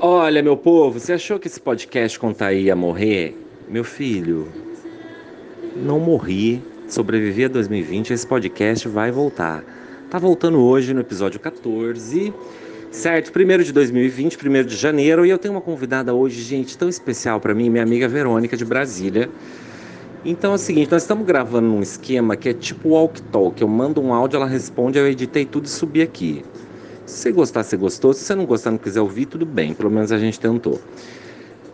Olha, meu povo, você achou que esse podcast contaria ia morrer? Meu filho, não morri, sobrevivi a 2020, esse podcast vai voltar. Tá voltando hoje no episódio 14, certo? Primeiro de 2020, primeiro de janeiro, e eu tenho uma convidada hoje, gente, tão especial para mim, minha amiga Verônica de Brasília. Então é o seguinte, nós estamos gravando um esquema que é tipo walk talk. Eu mando um áudio, ela responde, eu editei tudo e subi aqui. Se você gostar, você gostou. Se você não gostar, não quiser ouvir, tudo bem. Pelo menos a gente tentou.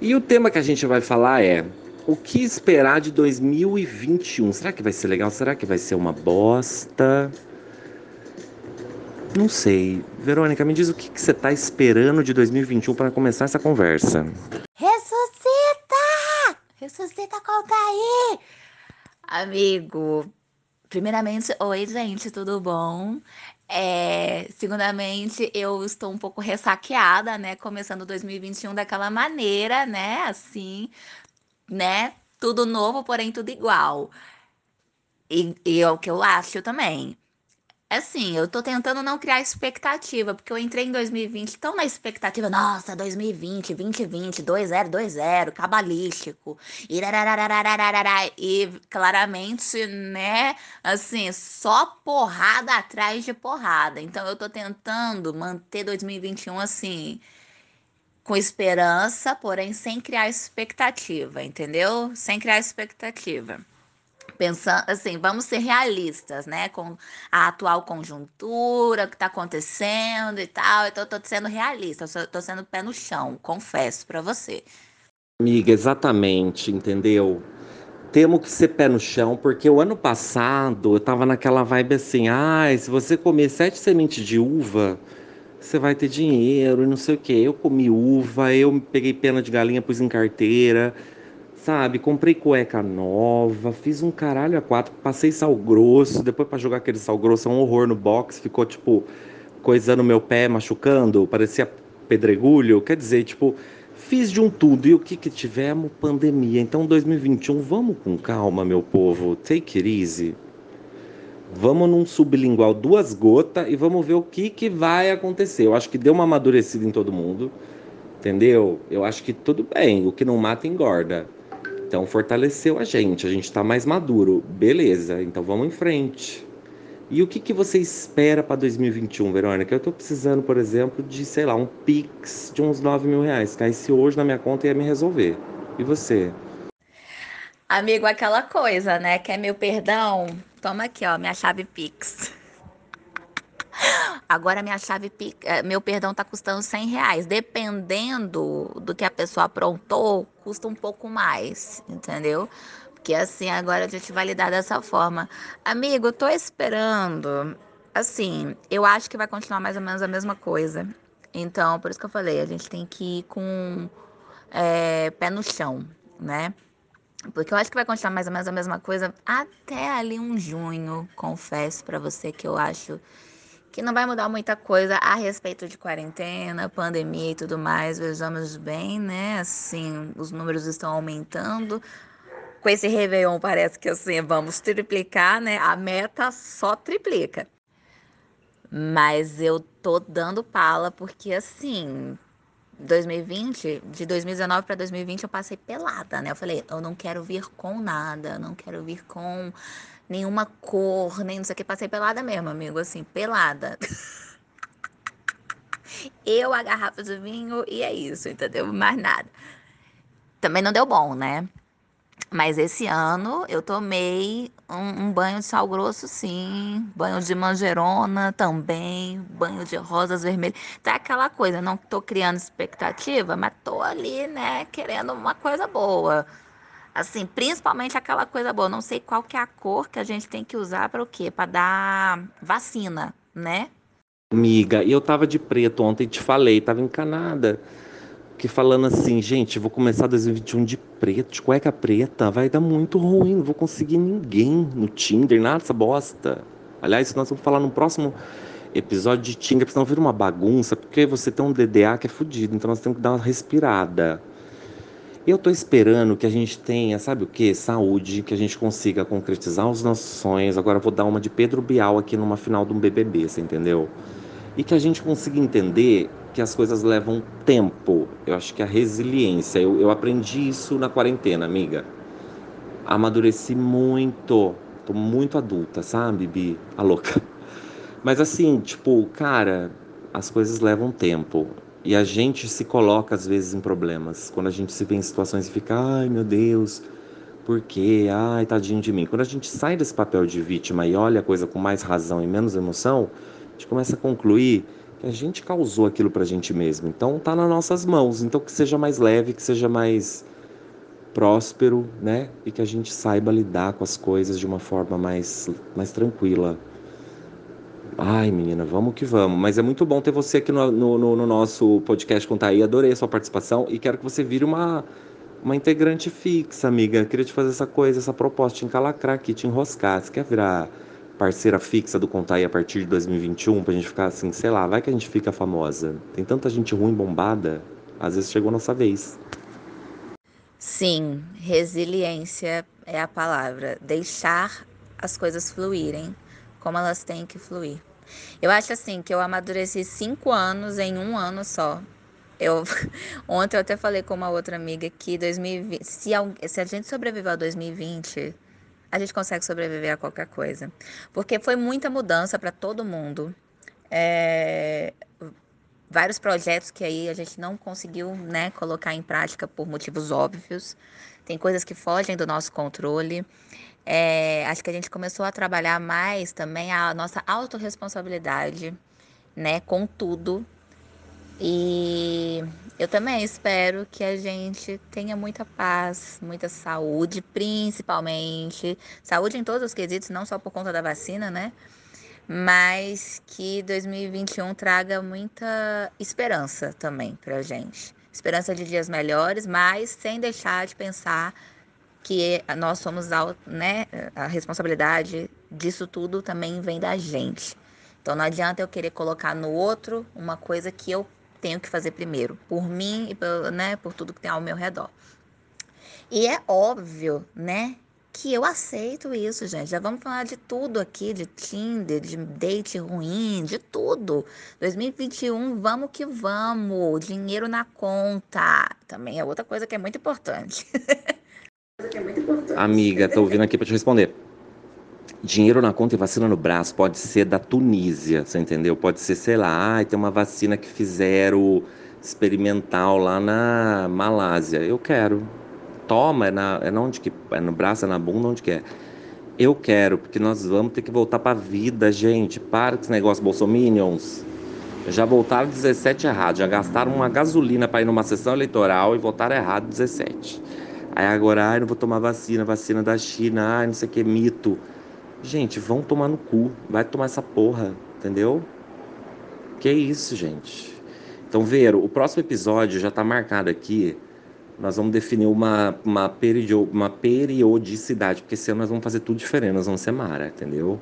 E o tema que a gente vai falar é o que esperar de 2021? Será que vai ser legal? Será que vai ser uma bosta? Não sei. Verônica, me diz o que, que você está esperando de 2021 para começar essa conversa. Ressuscita, conta aí! Amigo, primeiramente, oi, gente, tudo bom? É, segundamente, eu estou um pouco ressaqueada, né? Começando 2021 daquela maneira, né? Assim, né? Tudo novo, porém tudo igual. E, e é o que eu acho também. Assim, eu tô tentando não criar expectativa, porque eu entrei em 2020 tão na expectativa, nossa, 2020, 2020, 2020, cabalístico, e, e claramente, né, assim, só porrada atrás de porrada. Então eu tô tentando manter 2021 assim, com esperança, porém sem criar expectativa, entendeu? Sem criar expectativa pensando assim, vamos ser realistas, né, com a atual conjuntura, o que está acontecendo e tal. Então, eu tô sendo realista, tô sendo pé no chão, confesso para você. Amiga, exatamente, entendeu? Temos que ser pé no chão, porque o ano passado eu tava naquela vibe assim, ah, se você comer sete sementes de uva, você vai ter dinheiro e não sei o que. Eu comi uva, eu peguei pena de galinha, pus em carteira Sabe, comprei cueca nova, fiz um caralho a quatro, passei sal grosso, depois para jogar aquele sal grosso é um horror no box, ficou tipo coisando meu pé, machucando, parecia pedregulho. Quer dizer, tipo, fiz de um tudo e o que que tivemos? Pandemia. Então 2021, vamos com calma, meu povo, take it easy. Vamos num sublingual duas gotas e vamos ver o que que vai acontecer. Eu acho que deu uma amadurecida em todo mundo. Entendeu? Eu acho que tudo bem, o que não mata engorda. Então fortaleceu a gente, a gente está mais maduro. Beleza, então vamos em frente. E o que, que você espera para 2021, Verônica? Eu estou precisando, por exemplo, de, sei lá, um Pix de uns 9 mil reais. Caísse hoje na minha conta e ia me resolver. E você? Amigo, aquela coisa, né? Quer meu perdão? Toma aqui, ó, minha chave Pix. Agora minha chave, eh, meu perdão tá custando 100 reais. Dependendo do que a pessoa aprontou, custa um pouco mais, entendeu? Porque assim, agora a gente vai lidar dessa forma. Amigo, tô esperando. Assim, eu acho que vai continuar mais ou menos a mesma coisa. Então, por isso que eu falei, a gente tem que ir com é, pé no chão, né? Porque eu acho que vai continuar mais ou menos a mesma coisa até ali um junho, confesso para você que eu acho que não vai mudar muita coisa a respeito de quarentena, pandemia e tudo mais. Vejamos bem, né? Assim, os números estão aumentando. Com esse Réveillon parece que assim, vamos triplicar, né? A meta só triplica. Mas eu tô dando pala porque assim, 2020, de 2019 para 2020 eu passei pelada, né? Eu falei, eu não quero vir com nada, não quero vir com nenhuma cor, nem não sei o que. Passei pelada mesmo, amigo, assim, pelada. Eu, a garrafa de vinho e é isso, entendeu? Mais nada. Também não deu bom, né? Mas esse ano eu tomei um, um, banho de sal grosso, sim. Banho de manjerona também. Banho de rosas vermelhas. Tá aquela coisa, não tô criando expectativa, mas tô ali, né, querendo uma coisa boa. Assim, principalmente aquela coisa boa. Não sei qual que é a cor que a gente tem que usar para o quê? Para dar vacina, né? Amiga, eu tava de preto ontem, te falei, tava encanada. Que falando assim, gente, vou começar 2021 de preto, de cueca preta, vai dar muito ruim, não vou conseguir ninguém no Tinder, nada dessa bosta. Aliás, nós vamos falar no próximo episódio de Tinder, porque senão vira uma bagunça, porque você tem um DDA que é fodido, então nós temos que dar uma respirada. Eu estou esperando que a gente tenha, sabe o que? Saúde, que a gente consiga concretizar os nossos sonhos. Agora vou dar uma de Pedro Bial aqui numa final de um BBB, você entendeu? E que a gente consiga entender que as coisas levam tempo. Eu acho que a resiliência. Eu, eu aprendi isso na quarentena, amiga. Amadureci muito. Tô muito adulta, sabe, Bi? A louca. Mas assim, tipo, cara, as coisas levam tempo. E a gente se coloca às vezes em problemas. Quando a gente se vê em situações e fica, ai meu Deus, por quê? Ai, tadinho de mim. Quando a gente sai desse papel de vítima e olha a coisa com mais razão e menos emoção, a gente começa a concluir a gente causou aquilo pra gente mesmo. Então tá nas nossas mãos. Então que seja mais leve, que seja mais próspero, né? E que a gente saiba lidar com as coisas de uma forma mais, mais tranquila. Ai, menina, vamos que vamos. Mas é muito bom ter você aqui no, no, no nosso podcast com Thaí. Adorei a sua participação e quero que você vire uma, uma integrante fixa, amiga. Queria te fazer essa coisa, essa proposta, te encalacrar aqui, te enroscar. Você quer virar parceira fixa do Contai a partir de 2021 pra gente ficar assim, sei lá, vai que a gente fica famosa. Tem tanta gente ruim bombada, às vezes chegou a nossa vez. Sim, resiliência é a palavra. Deixar as coisas fluírem como elas têm que fluir. Eu acho assim que eu amadureci cinco anos em um ano só. Eu, ontem eu até falei com uma outra amiga que 2020, se, se a gente sobreviver a 2020, a gente consegue sobreviver a qualquer coisa. Porque foi muita mudança para todo mundo. É, vários projetos que aí a gente não conseguiu né, colocar em prática por motivos óbvios. Tem coisas que fogem do nosso controle. É, acho que a gente começou a trabalhar mais também a nossa autorresponsabilidade, né, com tudo. E eu também espero que a gente tenha muita paz, muita saúde, principalmente. Saúde em todos os quesitos, não só por conta da vacina, né? Mas que 2021 traga muita esperança também pra gente. Esperança de dias melhores, mas sem deixar de pensar que nós somos né, a responsabilidade disso tudo também vem da gente. Então não adianta eu querer colocar no outro uma coisa que eu tenho que fazer primeiro, por mim e por, né, por tudo que tem ao meu redor. E é óbvio, né, que eu aceito isso, gente. Já vamos falar de tudo aqui, de Tinder, de date ruim, de tudo. 2021, vamos que vamos. Dinheiro na conta. Também é outra coisa que é muito importante. Amiga, tô ouvindo aqui para te responder. Dinheiro na conta e vacina no braço pode ser da Tunísia, você entendeu? Pode ser, sei lá, ah, tem uma vacina que fizeram experimental lá na Malásia. Eu quero. Toma, é, na, é na onde que é no braço, é na bunda, onde que é? Eu quero, porque nós vamos ter que voltar pra vida, gente. Para com esse negócio bolsominions. Já voltaram 17 errado, já gastaram uma gasolina para ir numa sessão eleitoral e votaram errado 17. Aí agora, ai, não vou tomar vacina, vacina da China, ai, não sei o que, mito. Gente, vão tomar no cu, vai tomar essa porra, entendeu? Que isso, gente. Então, Vero, o próximo episódio já tá marcado aqui. Nós vamos definir uma, uma, period, uma periodicidade, porque esse ano nós vamos fazer tudo diferente, nós vamos ser Mara, entendeu?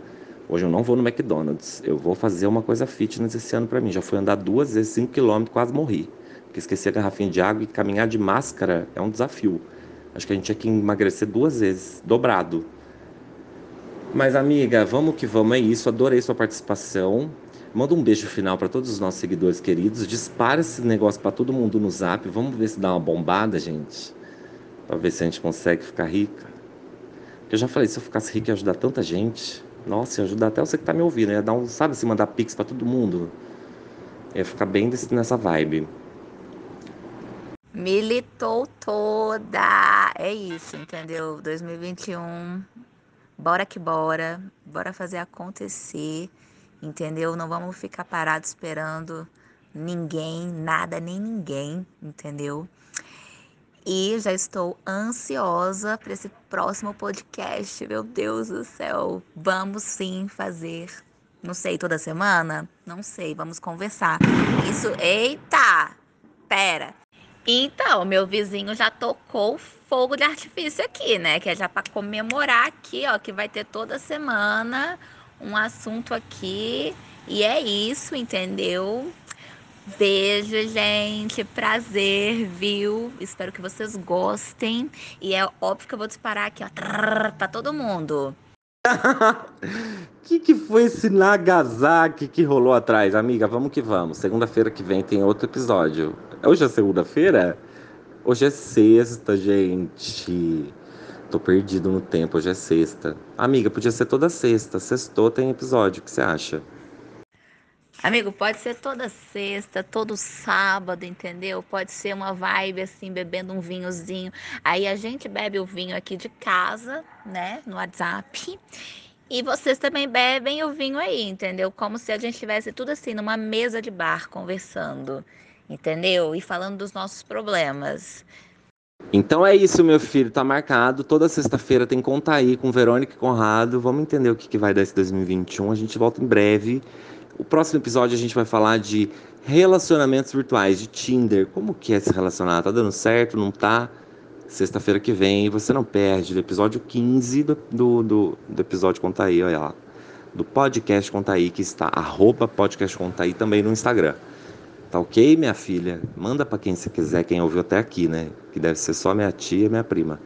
Hoje eu não vou no McDonald's, eu vou fazer uma coisa fitness esse ano para mim. Já fui andar duas vezes 5 km, quase morri. Porque esqueci a garrafinha de água e caminhar de máscara é um desafio. Acho que a gente tinha que emagrecer duas vezes, dobrado. Mas, amiga, vamos que vamos, é isso. Adorei sua participação. Manda um beijo final para todos os nossos seguidores queridos. Dispara esse negócio para todo mundo no zap. Vamos ver se dá uma bombada, gente. Para ver se a gente consegue ficar rica. Eu já falei, se eu ficasse rica ia ajudar tanta gente. Nossa, ia ajudar até você que tá me ouvindo. Ia dar um, sabe, se mandar pix para todo mundo. Ia ficar bem desse, nessa vibe. Militou toda. É isso, entendeu? 2021. Bora que bora. Bora fazer acontecer. Entendeu? Não vamos ficar parados esperando ninguém, nada, nem ninguém, entendeu? E já estou ansiosa para esse próximo podcast. Meu Deus do céu. Vamos sim fazer. Não sei, toda semana? Não sei, vamos conversar. Isso, eita! Pera. Então, meu vizinho já tocou fogo de artifício aqui, né? Que é já para comemorar aqui, ó, que vai ter toda semana um assunto aqui. E é isso, entendeu? Beijo, gente. Prazer, viu? Espero que vocês gostem. E é óbvio que eu vou disparar aqui, ó, pra todo mundo. que que foi esse Nagasaki que rolou atrás? Amiga, vamos que vamos. Segunda-feira que vem tem outro episódio. Hoje é segunda-feira? Hoje é sexta, gente. Tô perdido no tempo, hoje é sexta. Amiga, podia ser toda sexta. Sextou tem episódio, o que você acha? Amigo, pode ser toda sexta, todo sábado, entendeu? Pode ser uma vibe assim, bebendo um vinhozinho. Aí a gente bebe o vinho aqui de casa, né, no WhatsApp. E vocês também bebem o vinho aí, entendeu? Como se a gente estivesse tudo assim numa mesa de bar conversando, entendeu? E falando dos nossos problemas. Então é isso, meu filho, tá marcado. Toda sexta-feira tem conta aí com Verônica e Conrado. Vamos entender o que, que vai dar esse 2021. A gente volta em breve. O próximo episódio a gente vai falar de relacionamentos virtuais, de Tinder. Como que é se relacionar? Tá dando certo? Não tá? Sexta-feira que vem você não perde. Do episódio 15 do, do, do, do episódio Contaí, olha lá. Do podcast Contaí, que está arroba podcast Contaí também no Instagram. Tá ok, minha filha? Manda para quem você quiser, quem ouviu até aqui, né? Que deve ser só minha tia e minha prima.